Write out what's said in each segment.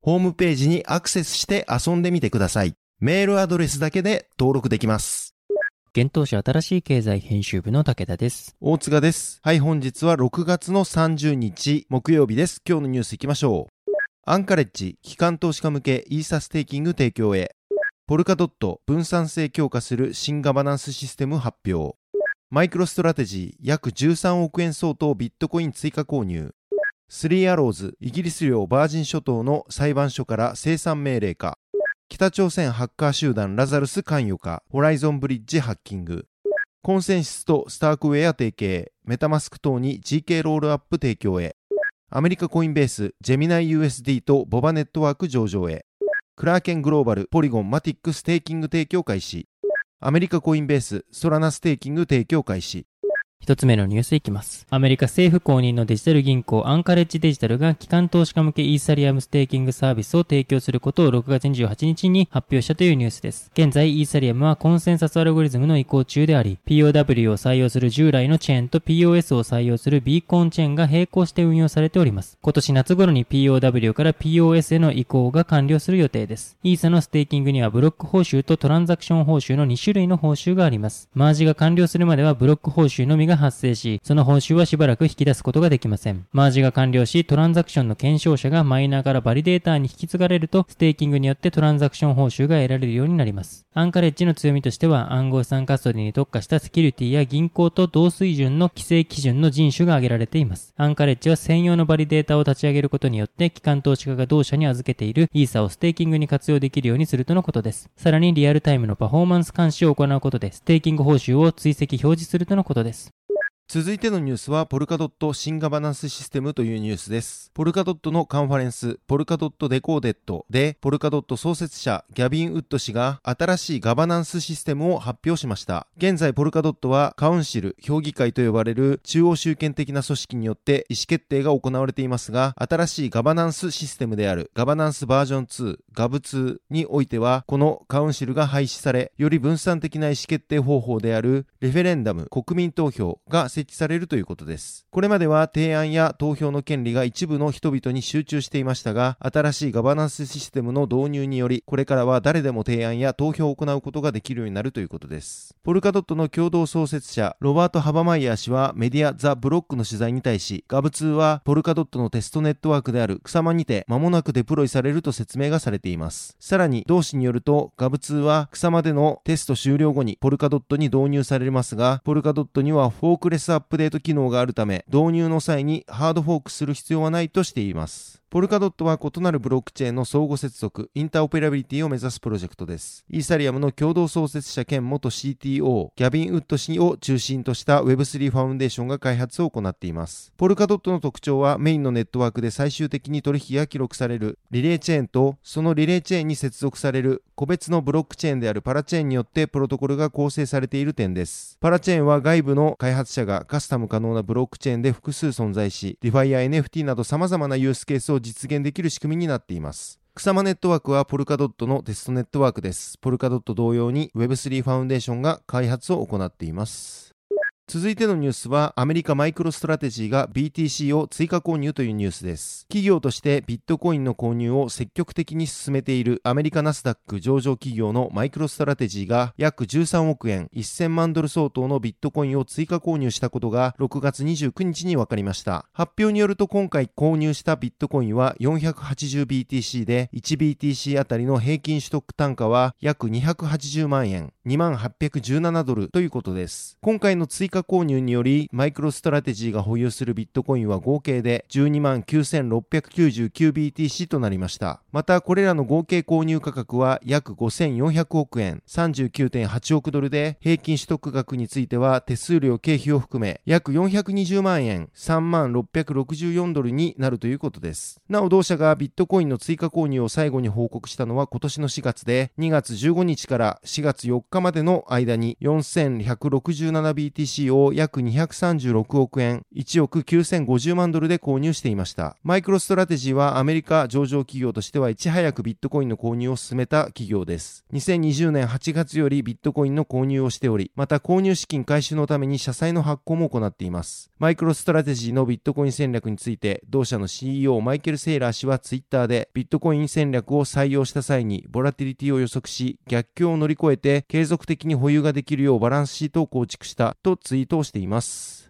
ホームページにアクセスして遊んでみてください。メールアドレスだけで登録できます。幻冬舎あたらしい経済編集部の武田です。大塚です。はい、本日は6月の30日木曜日です。今日のニュース行きましょう。アンカレッジ、機関投資家向けイーサステーキング提供へ。ポルカドット、分散性強化する新ガバナンスシステム発表。マイクロストラテジー、約13億円相当ビットコイン追加購入。スリーアローズ、イギリス領バージン諸島の裁判所から清算命令か。北朝鮮ハッカー集団ラザルス関与か。ホライゾンブリッジハッキング。コンセンシスとスタークウェア提携、メタマスク等に GK ロールアップ提供へ。アメリカコインベース、ジェミナイ USD とボバネットワーク上場へ。クラーケングローバル、ポリゴン、マティックステーキング提供開始。アメリカコインベース、ソラナステーキング提供開始。一つ目のニュースいきます。アメリカ政府公認のデジタル銀行アンカレッジデジタルが機関投資家向けイーサリアムステーキングサービスを提供することを6月28日に発表したというニュースです。現在、イーサリアムはコンセンサスアルゴリズムの移行中であり、POW を採用する従来のチェーンと POS を採用するビーコンチェーンが並行して運用されております。今年夏頃に POW から POS への移行が完了する予定です。イーサのステーキングにはブロック報酬とトランザクション報酬の2種類の報酬があります。マージが完了するまではブロック報酬のみが発生し、その報酬はしばらく引き出すことができません。マージが完了し、トランザクションの検証者がマイナーからバリデーターに引き継がれると、ステーキングによってトランザクション報酬が得られるようになります。アンカレッジの強みとしては、暗号資産カストディに特化したセキュリティや銀行と同水準の規制基準の遵守が挙げられています。アンカレッジは専用のバリデータを立ち上げることによって、機関投資家が同社に預けているイーサをステーキングに活用できるようにするとのことです。さらにリアルタイムのパフォーマンス監視を行うことで、ステーキング報酬を追跡表示するとのことです。続いてのニュースは、ポルカドット新ガバナンスシステムというニュースです。ポルカドットのカンファレンス、ポルカドットデコーデットで、ポルカドット創設者、ギャビン・ウッド氏が新しいガバナンスシステムを発表しました。現在、ポルカドットはカウンシル、評議会と呼ばれる中央集権的な組織によって意思決定が行われていますが、新しいガバナンスシステムであるガバナンスバージョン2、GAV2 においては、このカウンシルが廃止され、より分散的な意思決定方法であるレフェレンダム、国民投票が設置されるということです。これまでは提案や投票の権利が一部の人々に集中していましたが、新しいガバナンスシステムの導入により、これからは誰でも提案や投票を行うことができるようになるということです。ポルカドットの共同創設者、ロバート・ハバマイヤー氏はメディア The Block の取材に対し、 Gov2はポルカドットのテストネットワークであるクサマにて間もなくデプロイされると説明がされています。さらに、同氏によると、 Gov2はクサマでのテスト終了後にポルカドットに導入されますが、ポルカドットにはフォークレスアップデート機能があるため、導入の際にハードフォークする必要はないとしています。ポルカドットは異なるブロックチェーンの相互接続、インターオペラビリティを目指すプロジェクトです。イーサリアムの共同創設者兼元 CTO、ギャビン・ウッド氏を中心とした Web3 ファウンデーションが開発を行っています。ポルカドットの特徴はメインのネットワークで最終的に取引が記録されるリレーチェーンと、そのリレーチェーンに接続される個別のブロックチェーンであるパラチェーンによってプロトコルが構成されている点です。パラチェーンは外部の開発者がカスタム可能なブロックチェーンで複数存在し、 DeFi や NFT など様々なユースケースをを実現できる仕組みになっています。クサマネットワークはポルカドットのテストネットワークです。ポルカドット同様に Web3 ファウンデーションが開発を行っています。続いてのニュースは、アメリカマイクロストラテジーが BTC を追加購入というニュースです。企業としてビットコインの購入を積極的に進めているアメリカナスダック上場企業のマイクロストラテジーが約13億円1000万ドル相当のビットコインを追加購入したことが6月29日に分かりました。発表によると今回購入したビットコインは 480BTC で 1BTC あたりの平均取得単価は約280万円、2817ドルということです。今回の追加加購入により、マイクロストラテジーが保有するビットコインは合計で12万 9699BTC となりました。また、これらの合計購入価格は約5400億円、39.8億ドルで、平均取得額については手数料経費を含め、約420万円、3万664ドルになるということです。なお、同社がビットコインの追加購入を最後に報告したのは今年の4月で、2月15日から4月4日までの間に 4167BTC を約236億円、1億9050万ドルで購入していました。マイクロストラテジーはアメリカ上場企業としてはいち早くビットコインの購入を進めた企業です。2020年8月よりビットコインの購入をしており、また購入資金回収のために社債の発行も行っています。マイクロストラテジーのビットコイン戦略について、同社の CEO マイケル・セイラー氏はツイッターで、ビットコイン戦略を採用した際に、ボラティリティを予測し、逆境を乗り越えて継続的に保有ができるようバランスシートを構築したとツイツイートをしています。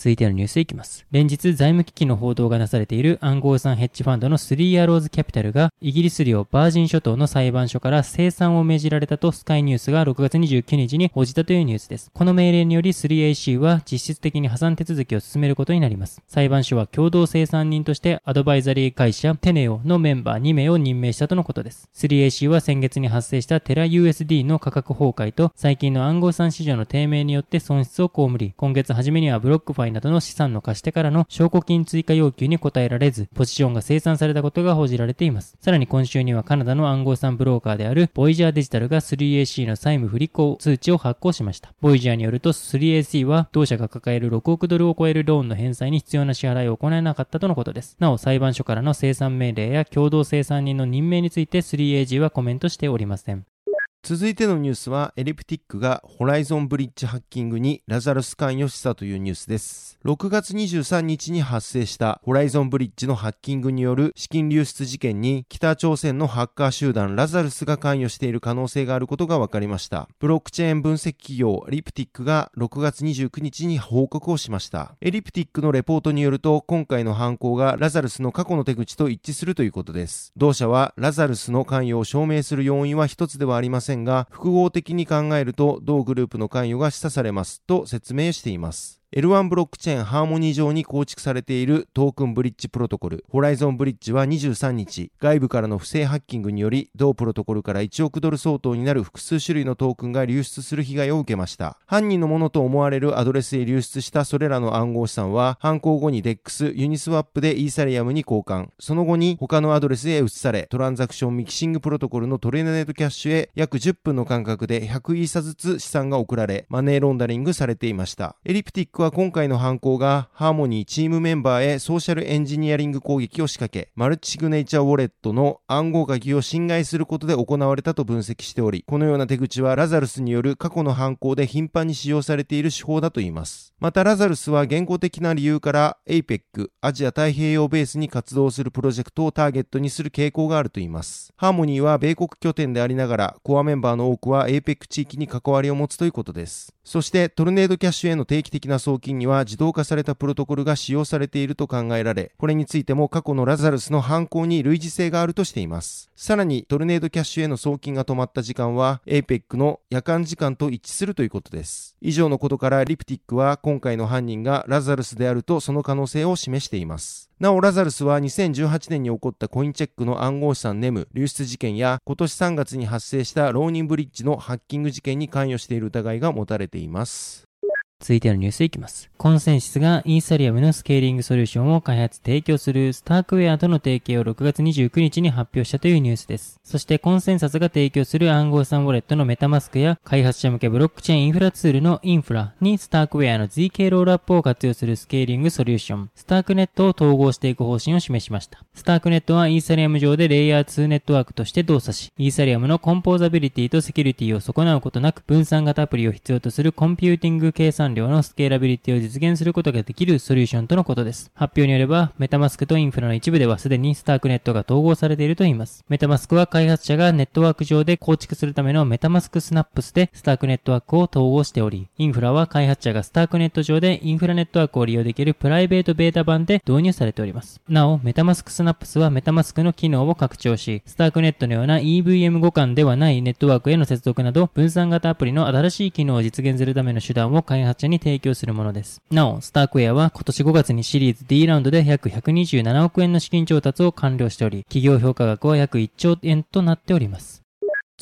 続いてのニュースいきます。連日財務危機の報道がなされている暗号資産ヘッジファンドのスリーアローズキャピタルがイギリス領バージン諸島の裁判所から清算を命じられたとスカイニュースが6月29日に報じたというニュースです。この命令により 3AC は実質的に破産手続きを進めることになります。裁判所は共同生産人としてアドバイザリー会社テネオのメンバー2名を任命したとのことです。3AC は先月に発生したテラ USD の価格崩壊と最近の暗号資産市場の低迷によって損失を被り、今月初めにはブロックファイなどの資産の貸し手からの証拠金追加要求に応えられず、ポジションが清算されたことが報じられています。さらに今週にはカナダの暗号資産ブローカーであるボイジャーデジタルが 3AC の債務不履行通知を発行しました。ボイジャーによると 3AC は同社が抱える6億ドルを超えるローンの返済に必要な支払いを行えなかったとのことです。なお裁判所からの清算命令や共同清算人の任命について 3AC はコメントしておりません。続いてのニュースは、エリプティックがホライゾンブリッジハッキングにラザルス関与したというニュースです。6月23日に発生したホライゾンブリッジのハッキングによる資金流出事件に北朝鮮のハッカー集団ラザルスが関与している可能性があることが分かりました。ブロックチェーン分析企業エリプティックが6月29日に報告をしました。エリプティックのレポートによると今回の犯行がラザルスの過去の手口と一致するということです。同社はラザルスの関与を証明する要因は一つではありませんせんが、複合的に考えると同グループの関与が示唆されますと説明しています。L1 ブロックチェーンハーモニー上に構築されているトークンブリッジプロトコル、ホライゾンブリッジは23日、外部からの不正ハッキングにより、同プロトコルから1億ドル相当になる複数種類のトークンが流出する被害を受けました。犯人のものと思われるアドレスへ流出したそれらの暗号資産は、犯行後に DEX、ユニスワップでイーサリアムに交換、その後に他のアドレスへ移され、トランザクションミキシングプロトコルのトレーナネットキャッシュへ約10分の間隔で100イーサずつ資産が送られ、マネーロンダリングされていました。エリプティックは今回の犯行がハーモニーチームメンバーへソーシャルエンジニアリング攻撃を仕掛け、マルチシグネイチャーウォレットの暗号書きを侵害することで行われたと分析しており、このような手口はラザルスによる過去の犯行で頻繁に使用されている手法だといいます。またラザルスは言語的な理由から APEC、アジア太平洋ベースに活動するプロジェクトをターゲットにする傾向があるといいます。ハーモニーは米国拠点でありながら、コアメンバーの多くは APEC 地域に関わりを持つということです。そしてトルネードキャッシュへの定期的な送送金には自動化されたプロトコルが使用されていると考えられ、これについても過去のラザルスの犯行に類似性があるとしています。さらにトルネードキャッシュへの送金が止まった時間は APEC の夜間時間と一致するということです。以上のことからリプティックは今回の犯人がラザルスであるとその可能性を示しています。なお、ラザルスは2018年に起こったコインチェックの暗号資産ネム流出事件や今年3月に発生したローニンブリッジのハッキング事件に関与している疑いが持たれています。続いてのニュースいきます。コンセンシスがイーサリアムのスケーリングソリューションを開発提供するスタークウェアとの提携を6月29日に発表したというニュースです。そしてコンセンシスが提供する暗号資産ウォレットのメタマスクや開発者向けブロックチェーンインフラツールの Infura にスタークウェアの ZK ロールアップを活用するスケーリングソリューション、スタークネットを統合していく方針を示しました。スタークネットはイーサリアム上でレイヤー2ネットワークとして動作し、イーサリアムのコンポーザビリティとセキュリティを損なうことなく分散型アプリを必要とするコンピューティング計算量のスケーラビリティを実現することができるソリューションとのことです。発表によれば、メタマスクと Infura の一部ではすでにスタークネットが統合されているといいます。メタマスクは開発者がネットワーク上で構築するためのメタマスクスナップスでスタークネットワークを統合しており、 Infura は開発者がスタークネット上で Infura ネットワークを利用できるプライベートベータ版で導入されております。なお、メタマスクスナップスはメタマスクの機能を拡張し、スタークネットのような EVM 互換ではないネットワークへの接続など、分散型アプリの新しい機能を実現するための手段を開発者に提供するものです。なお、スタークウェアは今年5月にシリーズ D ラウンドで約127億円の資金調達を完了しており、企業評価額は約1兆円となっております。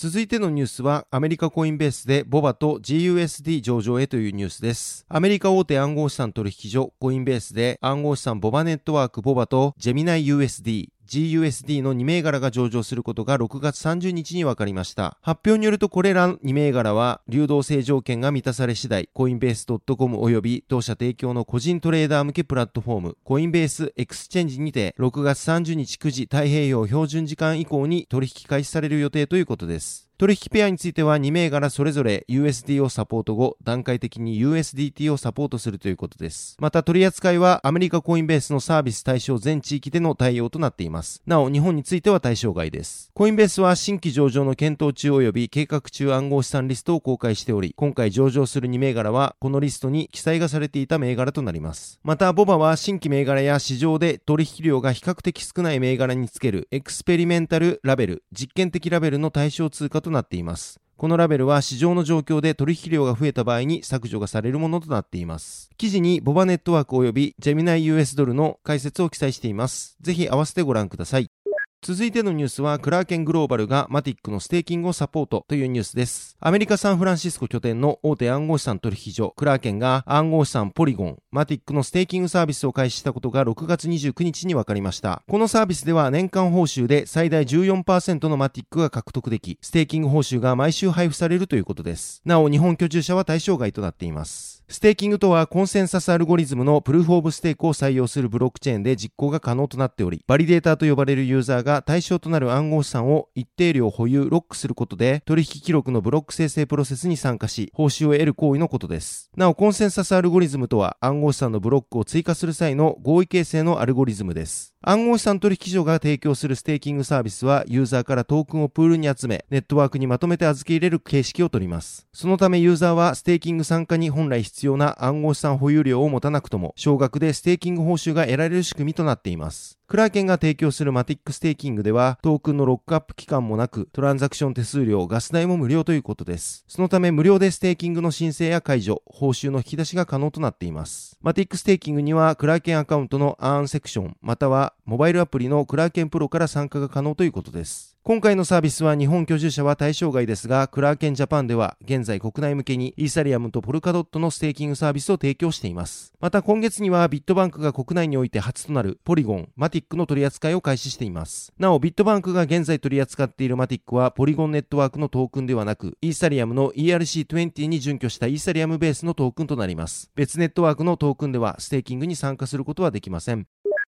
続いてのニュースは、アメリカコインベースでボバと GUSD 上場へというニュースです。アメリカ大手暗号資産取引所コインベースで暗号資産ボバネットワークボバとジェミナイ USD、GUSD の2銘柄が上場することが6月30日に分かりました。発表によるとこれら2銘柄は流動性条件が満たされ次第、コインベース .com 及び同社提供の個人トレーダー向けプラットフォーム、コインベースエクスチェンジにて6月30日9時太平洋標準時間以降に取引開始される予定ということです。取引ペアについては2銘柄それぞれ USD をサポート後、段階的に USDT をサポートするということです。また取り扱いはアメリカコインベースのサービス対象全地域での対応となっています。なお、日本については対象外です。コインベースは新規上場の検討中及び計画中暗号資産リストを公開しており、今回上場する2銘柄はこのリストに記載がされていた銘柄となります。また、ボバは新規銘柄や市場で取引量が比較的少ない銘柄につけるエクスペリメンタルラベル、実験的ラベルの対象通貨ととなっています。このラベルは市場の状況で取引量が増えた場合に削除がされるものとなっています。記事にボバネットワーク及びジェミナイ US ドルの解説を記載しています。ぜひ合わせてご覧ください。続いてのニュースは、クラーケングローバルがマティックのステーキングをサポートというニュースです。アメリカ・サンフランシスコ拠点の大手暗号資産取引所、クラーケンが暗号資産ポリゴン、マティックのステーキングサービスを開始したことが6月29日に分かりました。このサービスでは年間報酬で最大14%のマティックが獲得でき、ステーキング報酬が毎週配布されるということです。なお、日本居住者は対象外となっています。ステーキングとはコンセンサスアルゴリズムのプルーフオブステークを採用するブロックチェーンで実行が可能となっており、バリデーターと呼ばれるユーザーがが対象となる暗号資産を一定量保有、ロックすることで、取引記録のブロック生成プロセスに参加し、報酬を得る行為のことです。なお、コンセンサスアルゴリズムとは暗号資産のブロックを追加する際の合意形成のアルゴリズムです。暗号資産取引所が提供するステーキングサービスは、ユーザーからトークンをプールに集め、ネットワークにまとめて預け入れる形式をとります。そのためユーザーはステーキング参加に本来必要な暗号資産保有量を持たなくとも、少額でステーキング報酬が得られる仕組みとなっています。クラーケンが提供するマティックステーキングでは、トークンのロックアップ期間もなく、トランザクション手数料、ガス代も無料ということです。そのため無料でステーキングの申請や解除、報酬の引き出しが可能となっています。マティックステーキングには、クラーケンアカウントの Earn セクション、または、モバイルアプリのクラーケンプロから参加が可能ということです。今回のサービスは日本居住者は対象外ですが、クラーケンジャパンでは現在国内向けにイーサリアムとポルカドットのステーキングサービスを提供しています。また今月にはビットバンクが国内において初となるポリゴン、マティックの取り扱いを開始しています。なお、ビットバンクが現在取り扱っているマティックはポリゴンネットワークのトークンではなく、イーサリアムの ERC20 に準拠したイーサリアムベースのトークンとなります。別ネットワークのトークンではステーキングに参加することはできません。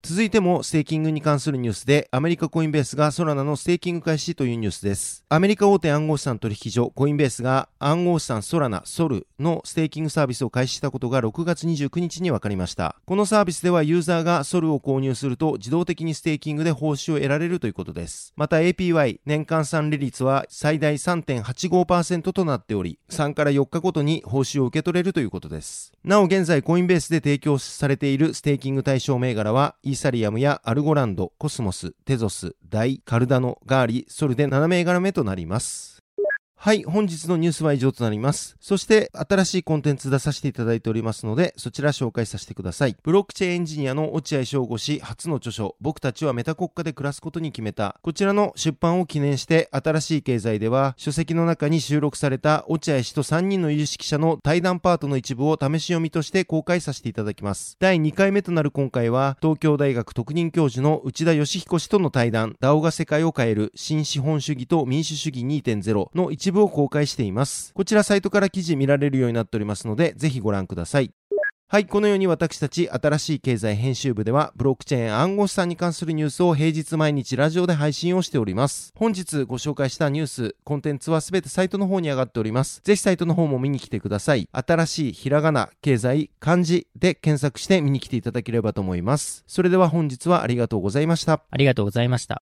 続いてもステーキングに関するニュースで、アメリカコインベースがソラナのステーキング開始というニュースです。アメリカ大手暗号資産取引所コインベースが暗号資産ソラナ、ソルのステーキングサービスを開始したことが6月29日に分かりました。このサービスではユーザーがソルを購入すると自動的にステーキングで報酬を得られるということです。また APY、年換算利率は最大3.85%となっており、3から4日ごとに報酬を受け取れるということです。なお現在コインベースで提供されているステーキング対象銘柄はイーサリアムやアルゴランド、コスモス、テゾス、ダイ、カルダノ、ガーリ、ソルで7銘柄目となります。はい、本日のニュースは以上となります。そして、新しいコンテンツ出させていただいておりますので、そちら紹介させてください。ブロックチェーンエンジニアの落合翔吾氏初の著書、僕たちはメタ国家で暮らすことに決めた。こちらの出版を記念して、新しい経済では、書籍の中に収録された落合氏と3人の有識者の対談パートの一部を試し読みとして公開させていただきます。第2回目となる今回は、東京大学特任教授の内田義彦氏との対談、DAO が世界を変える新資本主義と民主主義2.0の一部を公開しています。こちらサイトから記事見られるようになっておりますので、ぜひご覧ください。はい、このように私たち新しい経済編集部では、ブロックチェーン暗号資産に関するニュースを平日毎日ラジオで配信をしております。本日ご紹介したニュース、コンテンツはすべてサイトの方に上がっております。ぜひサイトの方も見に来てください。新しいひらがな、経済、漢字で検索して見に来ていただければと思います。それでは本日はありがとうございました。ありがとうございました。